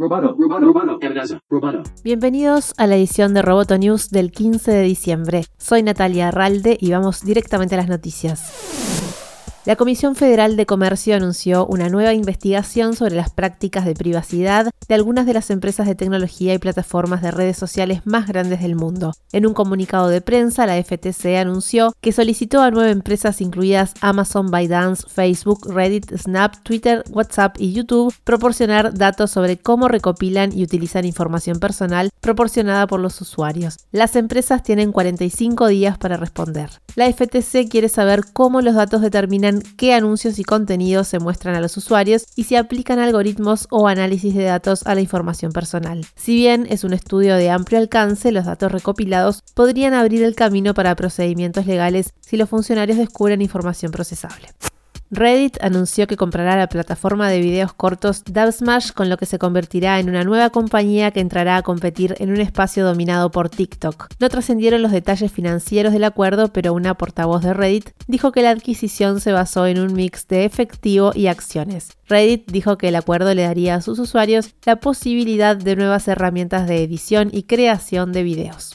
Roboto, roboto, roboto. Bienvenidos a la edición de Roboto News del 15 de diciembre. Soy Natalia Arralde y vamos directamente a las noticias. La Comisión Federal de Comercio anunció una nueva investigación sobre las prácticas de privacidad de algunas de las empresas de tecnología y plataformas de redes sociales más grandes del mundo. En un comunicado de prensa, la FTC anunció que solicitó a nueve empresas incluidas Amazon, ByteDance, Facebook, Reddit, Snap, Twitter, WhatsApp y YouTube proporcionar datos sobre cómo recopilan y utilizan información personal proporcionada por los usuarios. Las empresas tienen 45 días para responder. La FTC quiere saber cómo los datos determinan qué anuncios y contenidos se muestran a los usuarios y si aplican algoritmos o análisis de datos a la información personal. Si bien es un estudio de amplio alcance, los datos recopilados podrían abrir el camino para procedimientos legales si los funcionarios descubren información procesable. Reddit anunció que comprará la plataforma de videos cortos Dubsmash, con lo que se convertirá en una nueva compañía que entrará a competir en un espacio dominado por TikTok. No trascendieron los detalles financieros del acuerdo, pero una portavoz de Reddit dijo que la adquisición se basó en un mix de efectivo y acciones. Reddit dijo que el acuerdo le daría a sus usuarios la posibilidad de nuevas herramientas de edición y creación de videos.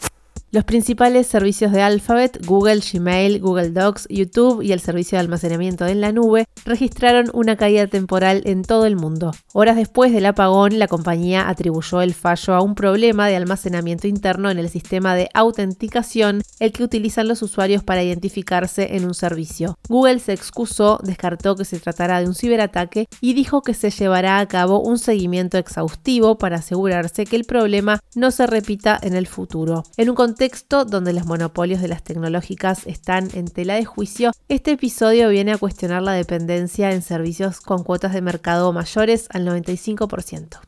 Los principales servicios de Alphabet, Google, Gmail, Google Docs, YouTube y el servicio de almacenamiento en la nube, registraron una caída temporal en todo el mundo. Horas después del apagón, la compañía atribuyó el fallo a un problema de almacenamiento interno en el sistema de autenticación, el que utilizan los usuarios para identificarse en un servicio. Google se excusó, descartó que se tratara de un ciberataque y dijo que se llevará a cabo un seguimiento exhaustivo para asegurarse que el problema no se repita en el futuro. En un contexto donde los monopolios de las tecnológicas están en tela de juicio, este episodio viene a cuestionar la dependencia en servicios con cuotas de mercado mayores al 95%.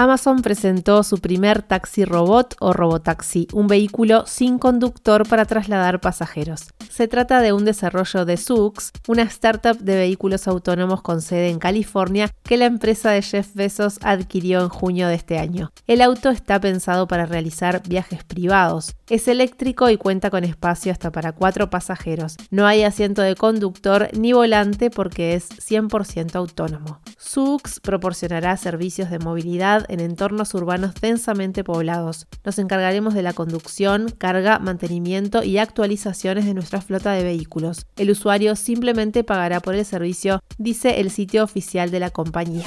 Amazon presentó su primer taxi robot o robotaxi, un vehículo sin conductor para trasladar pasajeros. Se trata de un desarrollo de Zoox, una startup de vehículos autónomos con sede en California que la empresa de Jeff Bezos adquirió en junio de este año. El auto está pensado para realizar viajes privados. Es eléctrico y cuenta con espacio hasta para cuatro pasajeros. No hay asiento de conductor ni volante porque es 100% autónomo. Zoox proporcionará servicios de movilidad en entornos urbanos densamente poblados. Nos encargaremos de la conducción, carga, mantenimiento y actualizaciones de nuestra flota de vehículos. El usuario simplemente pagará por el servicio, dice el sitio oficial de la compañía.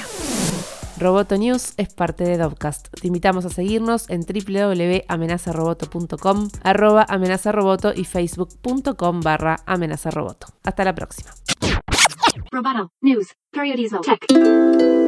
Roboto News es parte de Dovcast. Te invitamos a seguirnos en www.amenazaroboto.com, arroba amenazaroboto y facebook.com barra amenazaroboto. Hasta la próxima. Roboto News Periodismo Tech.